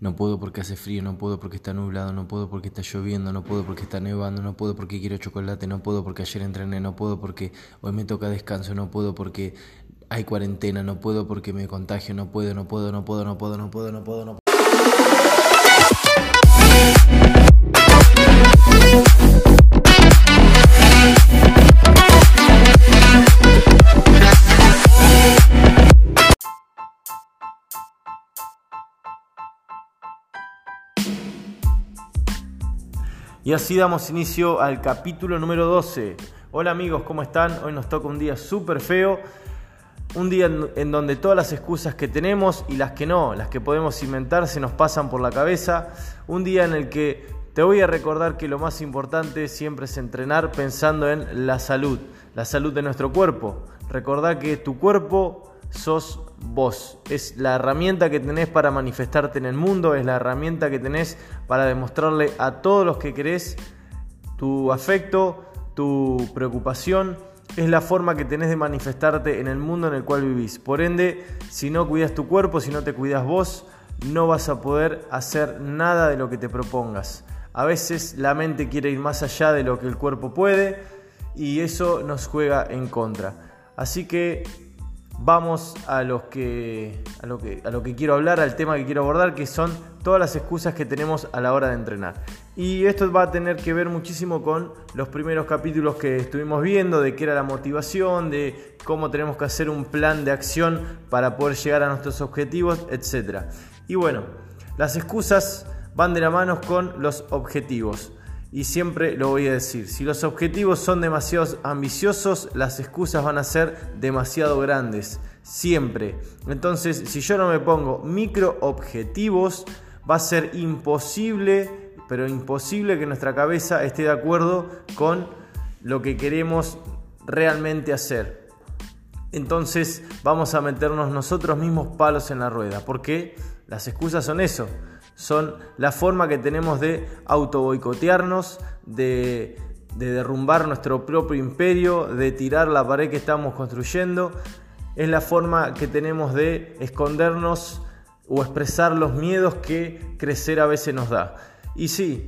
no puedo porque hace frío, no puedo porque está nublado, no puedo porque está lloviendo, no puedo porque está nevando, no puedo porque quiero chocolate, no puedo porque ayer entrené, no puedo porque hoy me toca descanso, no puedo porque hay cuarentena, no puedo porque me contagio, no puedo, no puedo, no puedo, no puedo, no puedo, no puedo, no puedo. Y así damos inicio al capítulo número 12. Hola amigos, ¿cómo están? Hoy nos toca un día súper feo. Un día en, donde todas las excusas que tenemos y las que no, las que podemos inventar, se nos pasan por la cabeza. Un día en el que te voy a recordar que lo más importante siempre es entrenar pensando en la salud, la salud de nuestro cuerpo. Recordá que tu cuerpo sos vos. Es la herramienta que tenés para manifestarte en el mundo, es la herramienta que tenés para demostrarle a todos los que querés tu afecto, tu preocupación. Es la forma que tenés de manifestarte en el mundo en el cual vivís. Por ende, si no cuidas tu cuerpo, si no te cuidas vos, no vas a poder hacer nada de lo que te propongas. A veces la mente quiere ir más allá de lo que el cuerpo puede y eso nos juega en contra. Así que vamos a, que, a, lo que, a lo que quiero hablar, al tema que quiero abordar, que son todas las excusas que tenemos a la hora de entrenar. Y esto va a tener que ver muchísimo con los primeros capítulos que estuvimos viendo, de qué era la motivación, de cómo tenemos que hacer un plan de acción para poder llegar a nuestros objetivos, etc. Y bueno, las excusas van de la mano con los objetivos y siempre lo voy a decir, si los objetivos son demasiado ambiciosos, las excusas van a ser demasiado grandes, siempre. Entonces, si yo no me pongo micro objetivos, va a ser imposible, pero imposible que nuestra cabeza esté de acuerdo con lo que queremos realmente hacer. Entonces vamos a meternos nosotros mismos palos en la rueda, porque las excusas son eso son la forma que tenemos de auto boicotearnos, de, de derrumbar nuestro propio imperio, de tirar la pared que estamos construyendo. Es la forma que tenemos de escondernos o expresar los miedos que crecer a veces nos da. Y sí,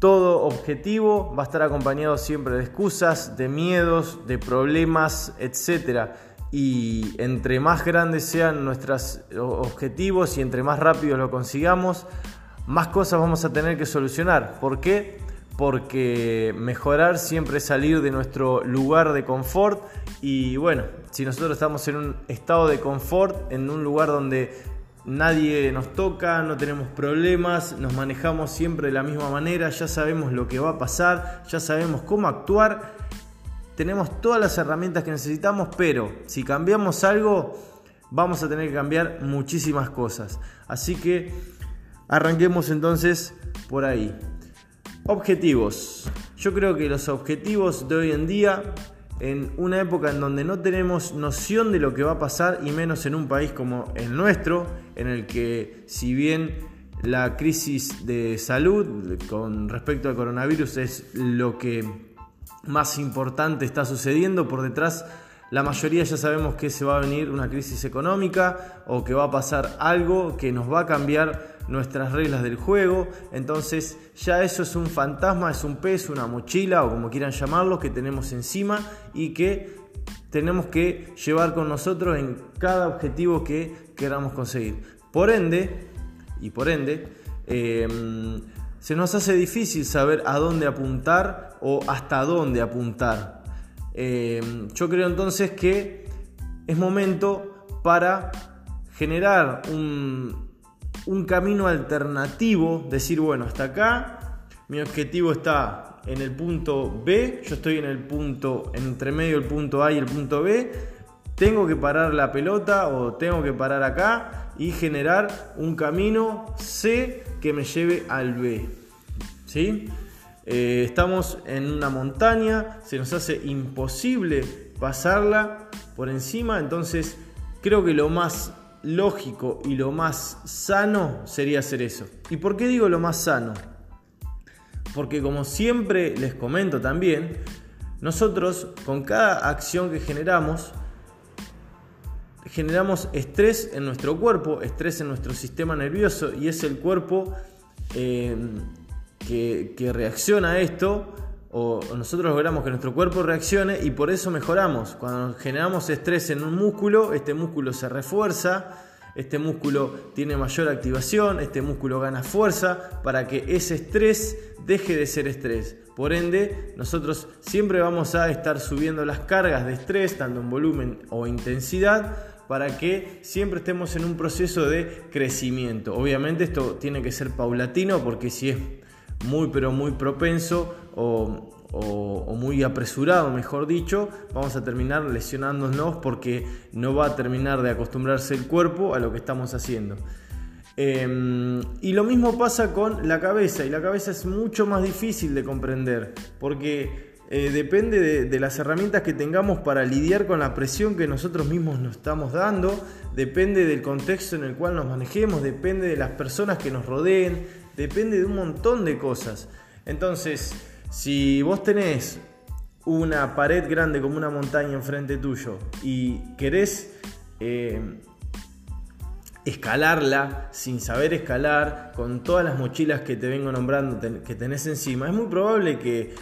todo objetivo va a estar acompañado siempre de excusas, de miedos, de problemas, etc y entre más grandes sean nuestros objetivos y entre más rápido lo consigamos, más cosas vamos a tener que solucionar. ¿Por qué? Porque mejorar siempre es salir de nuestro lugar de confort y bueno, si nosotros estamos en un estado de confort, en un lugar donde nadie nos toca, no tenemos problemas, nos manejamos siempre de la misma manera, ya sabemos lo que va a pasar, ya sabemos cómo actuar, tenemos todas las herramientas que necesitamos, pero si cambiamos algo, vamos a tener que cambiar muchísimas cosas. Así que arranquemos entonces por ahí. Objetivos. Yo creo que los objetivos de hoy en día, en una época en donde no tenemos noción de lo que va a pasar, y menos en un país como el nuestro, en el que si bien la crisis de salud con respecto al coronavirus es lo que más importante está sucediendo. Por detrás, la mayoría ya sabemos que se va a venir una crisis económica o que va a pasar algo que nos va a cambiar nuestras reglas del juego. Entonces ya eso es un fantasma, es un peso, una mochila o como quieran llamarlo que tenemos encima y que tenemos que llevar con nosotros en cada objetivo que queramos conseguir. Por ende, y por ende, eh, se nos hace difícil saber a dónde apuntar o hasta dónde apuntar. Eh, yo creo entonces que es momento para generar un, un camino alternativo, decir, bueno, hasta acá mi objetivo está en el punto B, yo estoy en el punto, entre medio del punto A y el punto B, tengo que parar la pelota o tengo que parar acá y generar un camino C que me lleve al B. ¿Sí? Eh, estamos en una montaña, se nos hace imposible pasarla por encima, entonces creo que lo más lógico y lo más sano sería hacer eso. ¿Y por qué digo lo más sano? Porque como siempre les comento también, nosotros con cada acción que generamos, generamos estrés en nuestro cuerpo, estrés en nuestro sistema nervioso y es el cuerpo eh, que, reacciona a esto o nosotros logramos que nuestro cuerpo reaccione y por eso mejoramos. Cuando generamos estrés en un músculo, este músculo se refuerza, este músculo tiene mayor activación, este músculo gana fuerza para que ese estrés deje de ser estrés. Por ende, nosotros siempre vamos a estar subiendo las cargas de estrés, tanto en volumen o intensidad, para que siempre estemos en un proceso de crecimiento. Obviamente esto tiene que ser paulatino porque si es muy pero muy propenso o, muy apresurado, mejor dicho, vamos a terminar lesionándonos porque no va a terminar de acostumbrarse el cuerpo a lo que estamos haciendo. Em, y lo mismo pasa con la cabeza, y la cabeza es mucho más difícil de comprender, porque eh, depende de, de, las herramientas que tengamos para lidiar con la presión que nosotros mismos nos estamos dando, depende del contexto en el cual nos manejemos, depende de las personas que nos rodeen, depende de un montón de cosas. Entonces, si vos tenés una pared grande como una montaña enfrente tuyo y querés eh, escalarla sin saber escalar, con todas las mochilas que te vengo nombrando que tenés encima, es muy probable que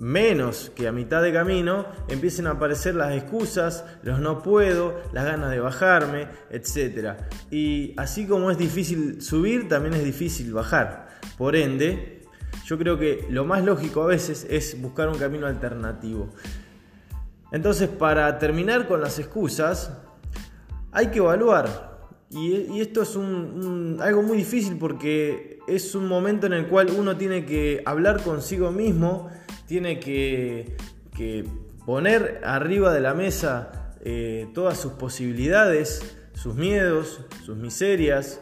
menos que a mitad de camino empiecen a aparecer las excusas, los no puedo, las ganas de bajarme, etc. Y así como es difícil subir, también es difícil bajar. Por ende, yo creo que lo más lógico a veces es buscar un camino alternativo. Entonces, para terminar con las excusas, hay que evaluar. Y, esto es algo muy difícil porque es un momento en el cual uno tiene que hablar consigo mismo tiene que, poner arriba de la mesa eh, todas sus posibilidades, sus miedos, sus miserias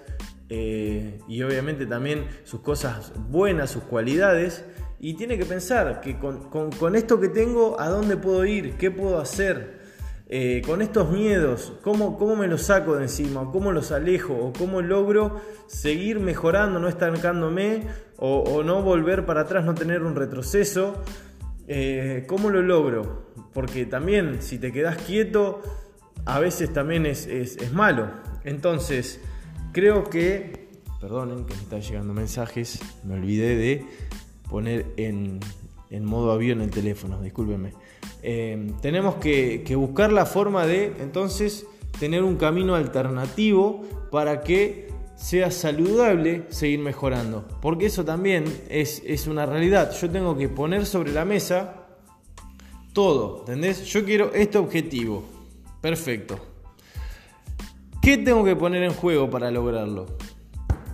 eh, y obviamente también sus cosas buenas, sus cualidades. Y tiene que pensar que con, esto que tengo, ¿a dónde puedo ir? ¿Qué puedo hacer? Eh, con estos miedos, ¿cómo, ¿cómo, me los saco de encima? ¿Cómo los alejo? ¿O cómo logro seguir mejorando, no estancándome? O, no volver para atrás, no tener un retroceso. Eh, ¿Cómo lo logro? Porque también si te quedas quieto, a veces también es, malo. Entonces, creo que, perdonen que me están llegando mensajes, me olvidé de poner en, modo avión el teléfono, discúlpenme. Eh, tenemos que buscar la forma de, entonces, tener un camino alternativo para que sea saludable seguir mejorando. Porque eso también es, una realidad. Yo tengo que poner sobre la mesa todo, ¿entendés? Yo quiero este objetivo. Perfecto. ¿Qué tengo que poner en juego para lograrlo?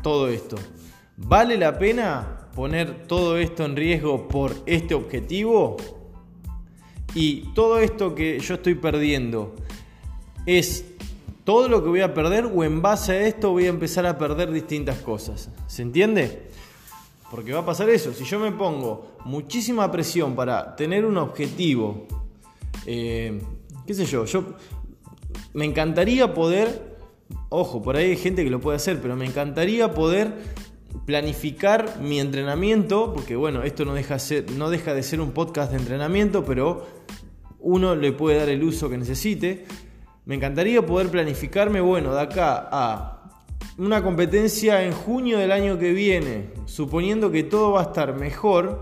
Todo esto. ¿Vale la pena poner todo esto en riesgo por este objetivo? Y todo esto que yo estoy perdiendo es todo lo que voy a perder o en base a esto voy a empezar a perder distintas cosas. ¿Se entiende? Porque va a pasar eso. Si yo me pongo muchísima presión para tener un objetivo, eh, qué sé yo, yo me encantaría poder, ojo, por ahí hay gente que lo puede hacer, pero me encantaría poder planificar mi entrenamiento, porque bueno, esto no deja, ser, no deja de ser un podcast de entrenamiento, pero uno le puede dar el uso que necesite. Me encantaría poder planificarme, bueno, de acá a una competencia en junio del año que viene, suponiendo que todo va a estar mejor,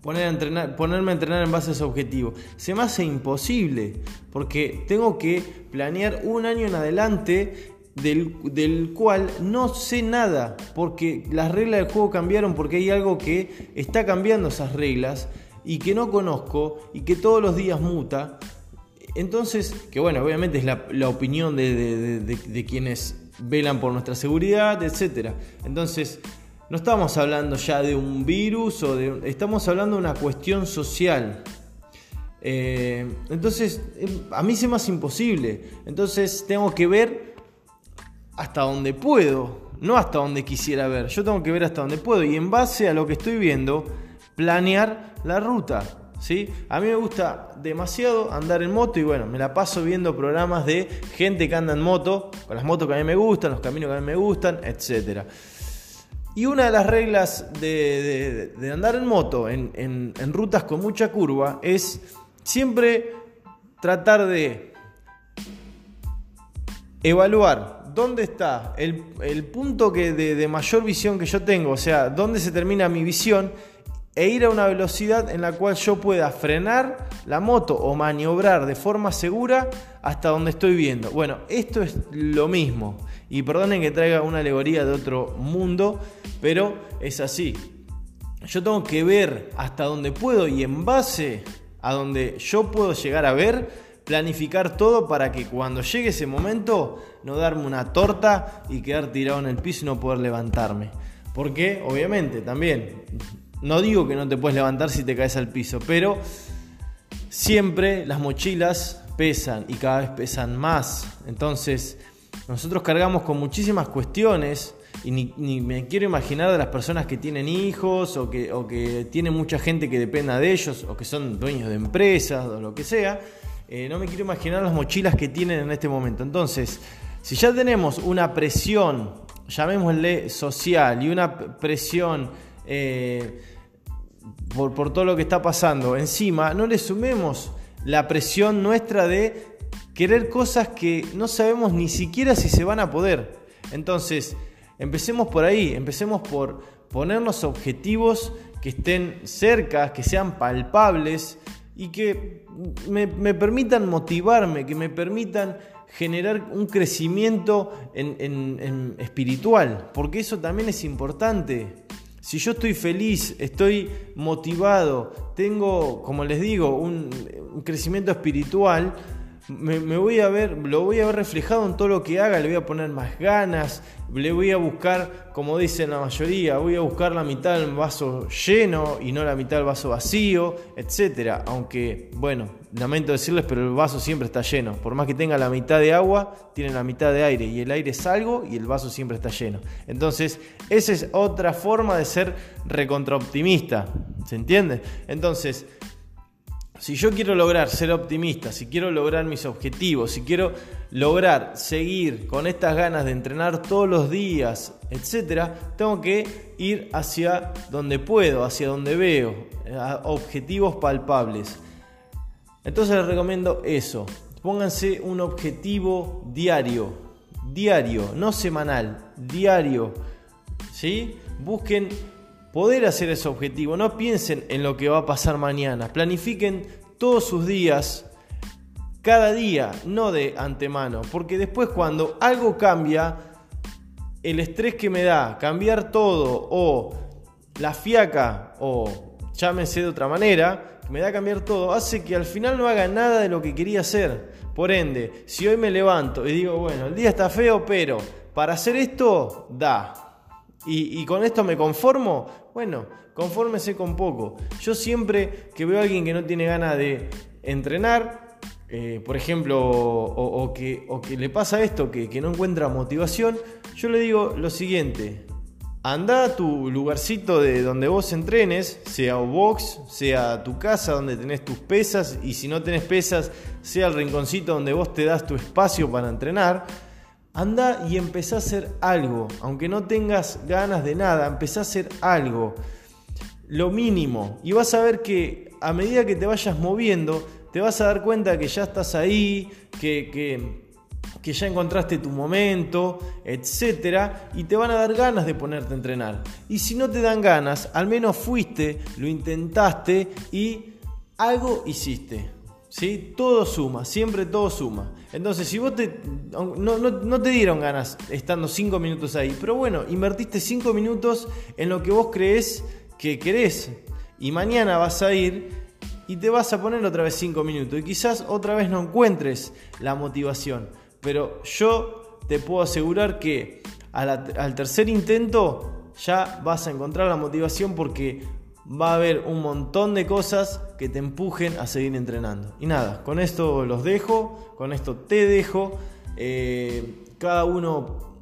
poner entrenar, ponerme a entrenar en base a ese objetivo. Se me hace imposible, porque tengo que planear un año en adelante del, del, cual no sé nada, porque las reglas del juego cambiaron, porque hay algo que está cambiando esas reglas y que no conozco y que todos los días muta. Entonces, que bueno, obviamente es la, opinión de, quienes velan por nuestra seguridad, etc. Entonces, no estamos hablando ya de un virus o de... Estamos hablando de una cuestión social. Eh, entonces, em, a mí se me hace imposible. Entonces, tengo que ver hasta donde puedo, no hasta donde quisiera ver. Yo tengo que ver hasta donde puedo y en base a lo que estoy viendo, planear la ruta. ¿sí? A mí me gusta demasiado andar en moto y bueno, me la paso viendo programas de gente que anda en moto, con las motos que a mí me gustan, los caminos que a mí me gustan, etc. Y una de las reglas de, andar en moto en, rutas con mucha curva es siempre tratar de evaluar dónde está el, punto que de, mayor visión que yo tengo, o sea, dónde se termina mi visión, e ir a una velocidad en la cual yo pueda frenar la moto o maniobrar de forma segura hasta donde estoy viendo. Bueno, esto es lo mismo. Y perdonen que traiga una alegoría de otro mundo, pero es así. Yo tengo que ver hasta donde puedo y en base a donde yo puedo llegar a ver, planificar todo para que cuando llegue ese momento no darme una torta y quedar tirado en el piso y no poder levantarme. Porque obviamente también, no digo que no te puedes levantar si te caes al piso, pero siempre las mochilas pesan y cada vez pesan más. Entonces nosotros cargamos con muchísimas cuestiones y ni, me quiero imaginar de las personas que tienen hijos o que, o que tienen mucha gente que dependa de ellos o que son dueños de empresas o lo que sea eh, no me quiero imaginar las mochilas que tienen en este momento. Entonces, si ya tenemos una presión, llamémosle social, y una presión eh, por, por todo lo que está pasando encima, no le sumemos la presión nuestra de querer cosas que no sabemos ni siquiera si se van a poder. Entonces, empecemos por ahí, empecemos por ponernos objetivos que estén cerca, que sean palpables, y que me, permitan motivarme, que me permitan generar un crecimiento en, espiritual, porque eso también es importante. Si yo estoy feliz, estoy motivado, tengo, como les digo, un crecimiento espiritual, me, voy a ver, lo voy a ver reflejado en todo lo que haga, le voy a poner más ganas, le voy a buscar, como dicen la mayoría, voy a buscar la mitad del vaso lleno y no la mitad del vaso vacío, etcétera. Aunque, bueno, lamento decirles, pero el vaso siempre está lleno. Por más que tenga la mitad de agua, tiene la mitad de aire y el aire es algo y el vaso siempre está lleno. Entonces, esa es otra forma de ser recontraoptimista, ¿se entiende? Entonces, si yo quiero lograr ser optimista, si quiero lograr mis objetivos, si quiero lograr seguir con estas ganas de entrenar todos los días, etcétera, tengo que ir hacia donde puedo, hacia donde veo, objetivos palpables. Entonces les recomiendo eso. Pónganse un objetivo diario, diario, no semanal, diario. ¿Sí? Busquen poder hacer ese objetivo. No piensen en lo que va a pasar mañana. Planifiquen todos sus días, cada día, no de antemano. Porque después cuando algo cambia, el estrés que me da cambiar todo o la fiaca o llámese de otra manera, me da cambiar todo, hace que al final no haga nada de lo que quería hacer. Por ende, si hoy me levanto y digo, bueno, el día está feo, pero para hacer esto, da. Y, con esto me conformo, bueno, confórmese con poco. Yo siempre que veo a alguien que no tiene ganas de entrenar, eh, por ejemplo, o, que, le pasa esto, que, no encuentra motivación, yo le digo lo siguiente. Anda a tu lugarcito de donde vos entrenes, sea box, sea tu casa donde tenés tus pesas, y si no tenés pesas, sea el rinconcito donde vos te das tu espacio para entrenar Anda y empezá a hacer algo, aunque no tengas ganas de nada, empezá a hacer algo, lo mínimo, y vas a ver que a medida que te vayas moviendo, te vas a dar cuenta que ya estás ahí, que, que, ya encontraste tu momento, etc. Y te van a dar ganas de ponerte a entrenar. Y si no te dan ganas, al menos fuiste, lo intentaste y algo hiciste. ¿Sí? Todo suma, siempre todo suma. Entonces, si vos te, no, te dieron ganas estando 5 minutos ahí, pero bueno, invertiste 5 minutos en lo que vos crees que querés. Y mañana vas a ir y te vas a poner otra vez 5 minutos. Y quizás otra vez no encuentres la motivación. Pero yo te puedo asegurar que al tercer intento ya vas a encontrar la motivación porque va a haber un montón de cosas que te empujen a seguir entrenando. Y nada, con esto los dejo, con esto te dejo. Eh, cada uno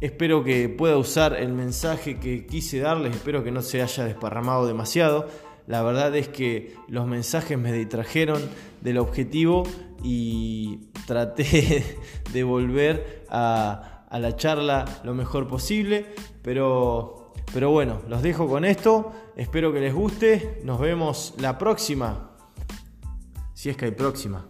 espero que pueda usar el mensaje que quise darles, espero que no se haya desparramado demasiado. La verdad es que los mensajes me distrajeron del objetivo y traté de volver a, a la charla lo mejor posible, pero pero bueno, los dejo con esto. Espero que les guste. Nos vemos la próxima. Si es que hay próxima.